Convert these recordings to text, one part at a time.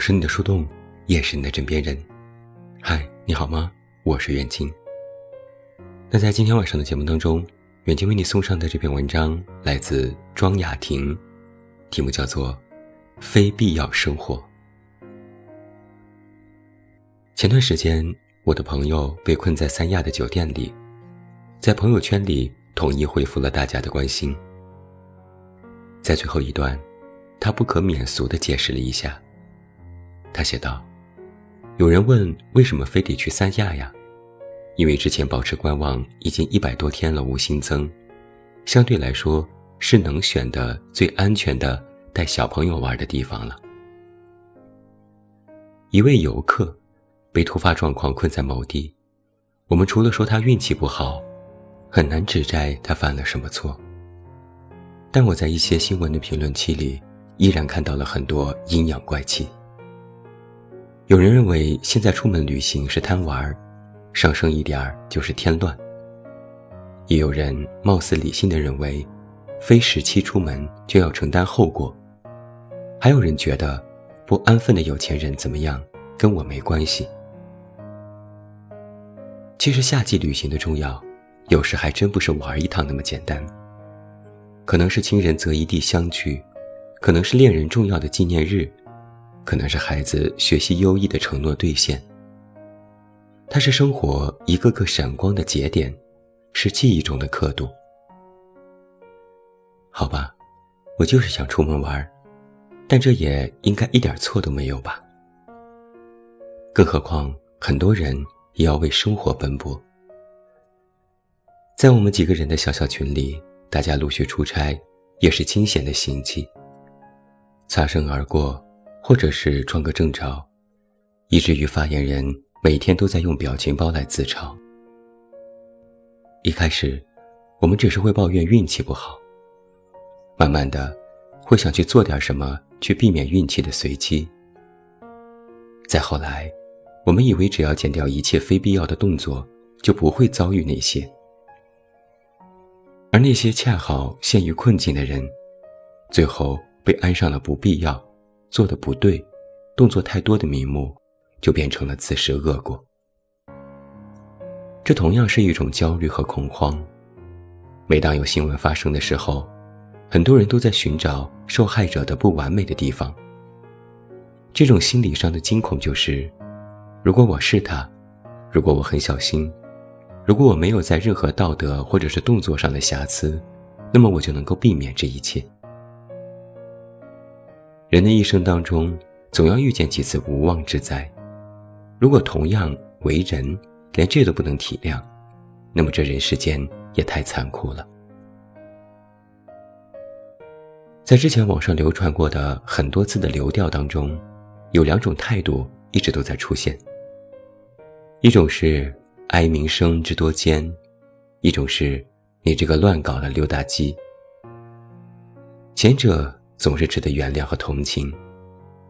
是你的树洞，也是你的枕边人。嗨，你好吗？我是远近。那在今天晚上的节目当中，远近为你送上的这篇文章来自庄雅婷，题目叫做《非必要生活》。前段时间，我的朋友被困在三亚的酒店里，在朋友圈里统一回复了大家的关心。在最后一段，他不可免俗地解释了一下。他写道：“有人问为什么非得去三亚呀？因为之前保持观望已经一百多天了，无新增，相对来说是能选的最安全的带小朋友玩的地方了。”一位游客。被突发状况困在某地，我们除了说他运气不好，很难指摘他犯了什么错。但我在一些新闻的评论区里，依然看到了很多阴阳怪气。有人认为现在出门旅行是贪玩，上升一点儿就是添乱；也有人貌似理性的认为，非时期出门就要承担后果；还有人觉得，不安分的有钱人怎么样，跟我没关系。其实夏季旅行的重要，有时还真不是玩一趟那么简单。可能是亲人择一地相聚，可能是恋人重要的纪念日，可能是孩子学习优异的承诺兑现。它是生活一个个闪光的节点，是记忆中的刻度。好吧，我就是想出门玩，但这也应该一点错都没有吧？更何况很多人。也要为生活奔波。在我们几个人的小小群里，大家陆续出差，也是惊险的行迹。擦身而过，或者是装个正着，以至于发言人每天都在用表情包来自嘲。一开始，我们只是会抱怨运气不好，慢慢的，会想去做点什么去避免运气的随机。再后来。我们以为只要减掉一切非必要的动作，就不会遭遇那些。而那些恰好陷于困境的人，最后被安上了不必要、做的不对、动作太多的名目，就变成了自食恶果。这同样是一种焦虑和恐慌。每当有新闻发生的时候，很多人都在寻找受害者的不完美的地方。这种心理上的惊恐就是。如果我是他，如果我很小心，如果我没有在任何道德或者是动作上的瑕疵，那么我就能够避免这一切。人的一生当中，总要遇见几次无妄之灾。如果同样为人，连这都不能体谅，那么这人世间也太残酷了。在之前网上流传过的很多次的流调当中，有两种态度一直都在出现。一种是哀民生之多艰，一种是你这个乱搞的溜达鸡。前者总是值得原谅和同情，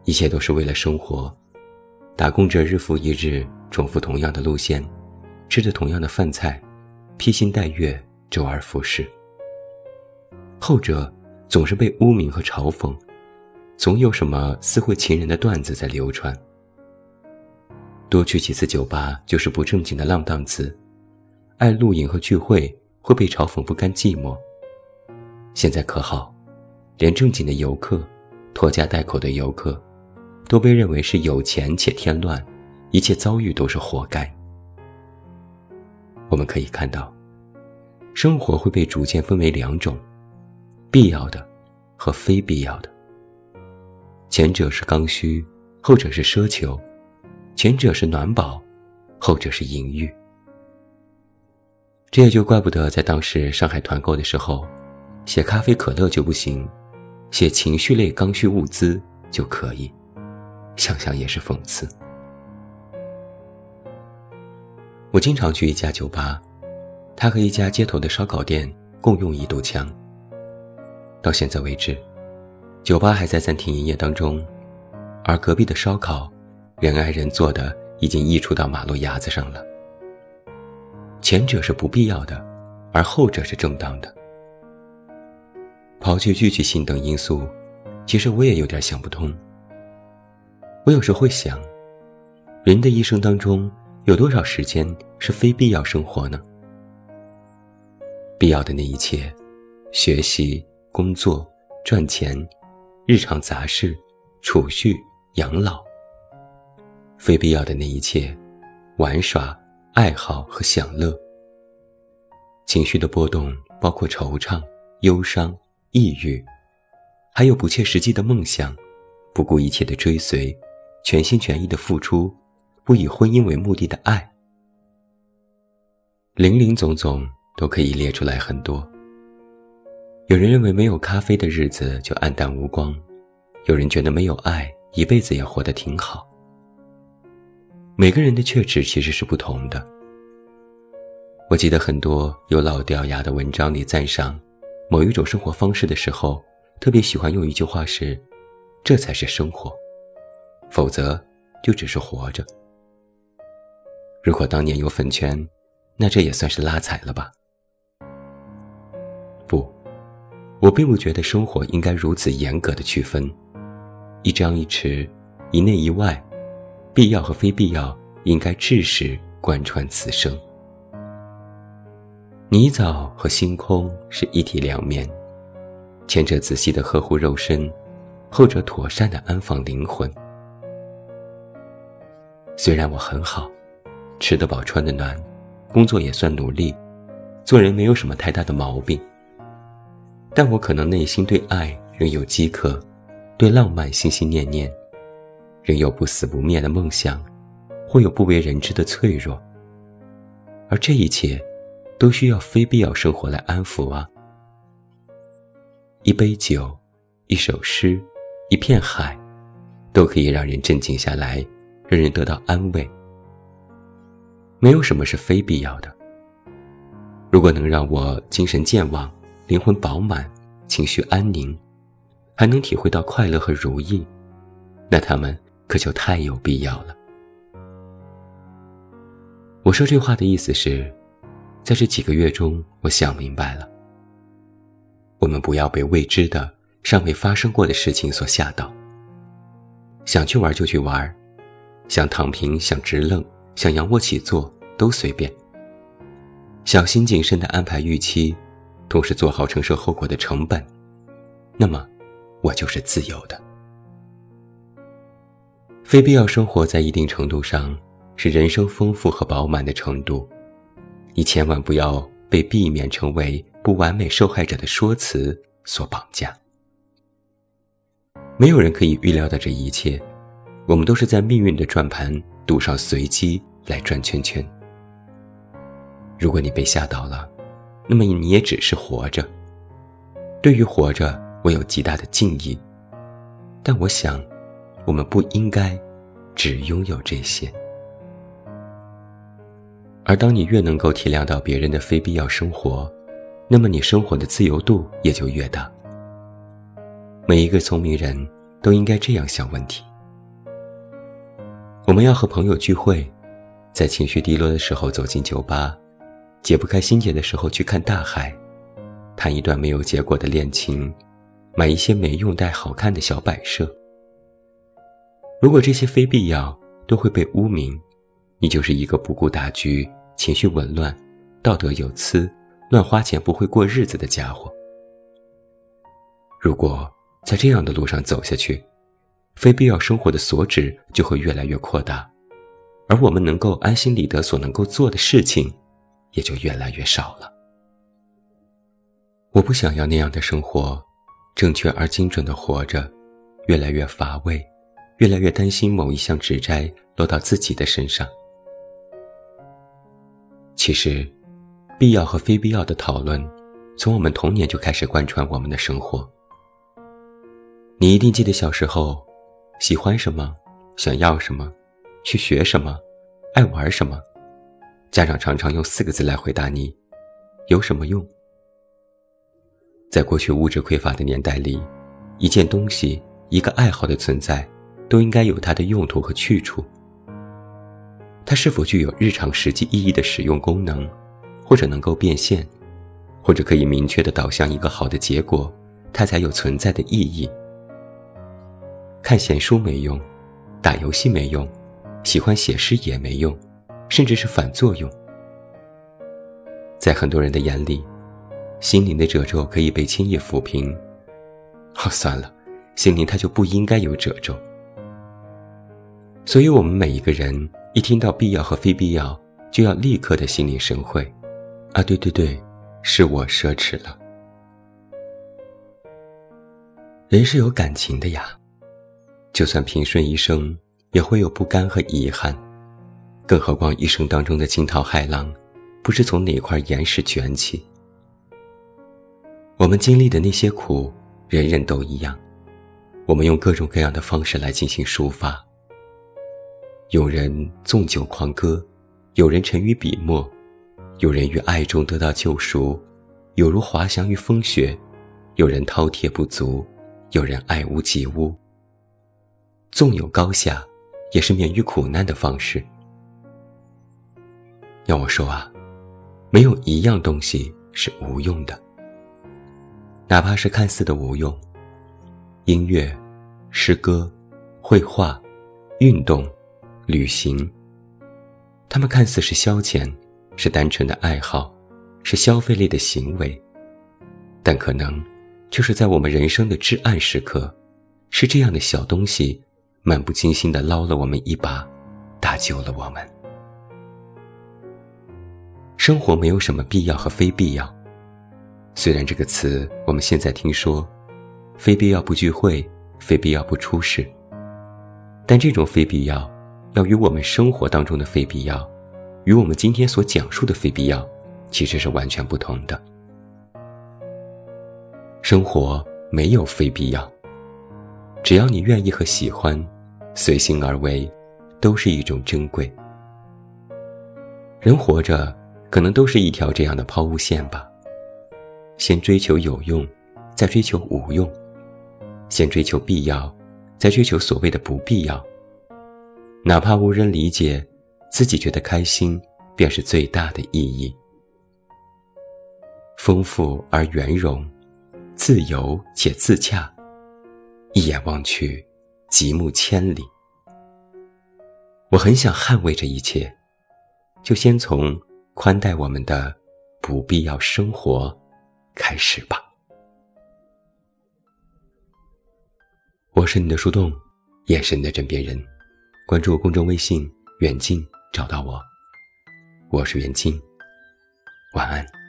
一切都是为了生活，打工者日复一日重复同样的路线，吃着同样的饭菜，披星戴月，周而复始。后者总是被污名和嘲讽，总有什么私会情人的段子在流传。多去几次酒吧就是不正经的浪荡子，爱露营和聚会会被嘲讽不甘寂寞。现在可好，连正经的游客、拖家带口的游客，都被认为是有钱且添乱，一切遭遇都是活该。我们可以看到，生活会被逐渐分为两种：必要的和非必要的。前者是刚需，后者是奢求。前者是暖宝，后者是淫欲。这也就怪不得在当时上海团购的时候，写咖啡可乐就不行，写情绪类刚需物资就可以。想想也是讽刺。我经常去一家酒吧，它和一家街头的烧烤店共用一堵墙。到现在为止，酒吧还在暂停营业当中，而隔壁的烧烤。人挨人做的已经溢出到马路牙子上了。前者是不必要的，而后者是正当的。抛去聚集性等因素，其实我也有点想不通。我有时会想，人的一生当中有多少时间是非必要生活呢？必要的那一切，学习、工作、赚钱、日常杂事、储蓄、养老；非必要的那一切，玩耍、爱好和享乐。情绪的波动包括惆怅、忧伤、抑郁。还有不切实际的梦想，不顾一切的追随，全心全意的付出，不以婚姻为目的的爱，零零总总都可以列出来很多。有人认为没有咖啡的日子就黯淡无光，有人觉得没有爱一辈子也活得挺好。每个人的确值其实是不同的。我记得很多有老掉牙的文章里赞赏某一种生活方式的时候。特别喜欢用一句话是：“这才是生活，否则就只是活着。”如果当年有粉圈，那这也算是拉踩了吧？不，我并不觉得生活应该如此严格的区分，一张一弛，一内一外，必要和非必要应该至始贯穿此生。泥沼和星空是一体两面。前者仔细的呵护肉身，后者妥善的安放灵魂。虽然我很好，吃得饱穿得暖，工作也算努力，做人没有什么太大的毛病。但我可能内心对爱仍有饥渴，对浪漫心心念念，仍有不死不灭的梦想，或有不为人知的脆弱。而这一切，都需要非必要生活来安抚啊。一杯酒，一首诗，一片海，都可以让人镇静下来，让人得到安慰。没有什么是非必要的。如果能让我精神健忘、灵魂饱满、情绪安宁，还能体会到快乐和如意，那他们可就太有必要了。我说这话的意思是，在这几个月中，我想明白了。我们不要被未知的、尚未发生过的事情所吓到。想去玩就去玩，想躺平、想直愣、想仰卧起坐都随便。小心谨慎地安排预期，同时做好承受后果的成本。那么，我就是自由的。非必要生活在一定程度上是人生丰富和饱满的程度。你千万不要被避免成为。不完美受害者的说辞所绑架，没有人可以预料到这一切。我们都是在命运的转盘赌上随机来转圈圈。如果你被吓倒了，那么你也只是活着。对于活着，我有极大的敬意，但我想，我们不应该只拥有这些。而当你越能够体谅到别人的非必要生活，那么你生活的自由度也就越大。每一个聪明人都应该这样想问题：我们要和朋友聚会，在情绪低落的时候走进酒吧，解不开心结的时候去看大海，谈一段没有结果的恋情，买一些没用但好看的小摆设。如果这些非必要都会被污名，你就是一个不顾大局、情绪紊乱、道德有疵。乱花钱不会过日子的家伙，如果在这样的路上走下去，非必要生活的所指就会越来越扩大，而我们能够安心理得所能够做的事情，也就越来越少了。我不想要那样的生活，正确而精准的活着，越来越乏味，越来越担心某一项指摘落到自己的身上。其实。必要和非必要的讨论，从我们童年就开始贯穿我们的生活。你一定记得小时候，喜欢什么，想要什么，去学什么，爱玩什么，家长常常用四个字来回答你：有什么用？在过去物质匮乏的年代里，一件东西、一个爱好的存在，都应该有它的用途和去处。它是否具有日常实际意义的使用功能？或者能够变现，或者可以明确的导向一个好的结果，它才有存在的意义。看闲书没用，打游戏没用，喜欢写诗也没用，甚至是反作用。在很多人的眼里，心灵的褶皱可以被轻易抚平。哦，算了，心灵它就不应该有褶皱。所以，我们每一个人一听到必要和非必要，就要立刻的心领神会。啊，对对对，是我奢侈了。人是有感情的呀，就算平顺一生，也会有不甘和遗憾。更何况一生当中的惊涛骇浪，不知从哪块岩石卷起。我们经历的那些苦，人人都一样。我们用各种各样的方式来进行抒发。有人纵酒狂歌，有人沉于笔墨，有人于爱中得到救赎，有如滑翔于风雪；有人饕餮不足，有人爱屋及乌。纵有高下，也是免于苦难的方式。要我说啊，没有一样东西是无用的，哪怕是看似的无用，音乐、诗歌、绘画、运动。旅行，他们看似是消遣，是单纯的爱好，是消费类的行为，但可能就是在我们人生的至暗时刻，是这样的小东西，漫不经心的捞了我们一把，搭救了我们。生活没有什么必要和非必要，虽然这个词我们现在听说，非必要不聚会，非必要不出事，但这种非必要。要与我们生活当中的非必要，与我们今天所讲述的非必要，其实是完全不同的。生活没有非必要，只要你愿意和喜欢，随心而为，都是一种珍贵。人活着，可能都是一条这样的抛物线吧。先追求有用，再追求无用；先追求必要，再追求所谓的不必要。哪怕无人理解，自己觉得开心，便是最大的意义。丰富而圆融，自由且自洽，一眼望去，极目千里。我很想捍卫这一切，就先从宽待我们的不必要生活开始吧。我是你的树洞，也是你的枕边人。关注公众微信“远近”，找到我。我是远近，晚安。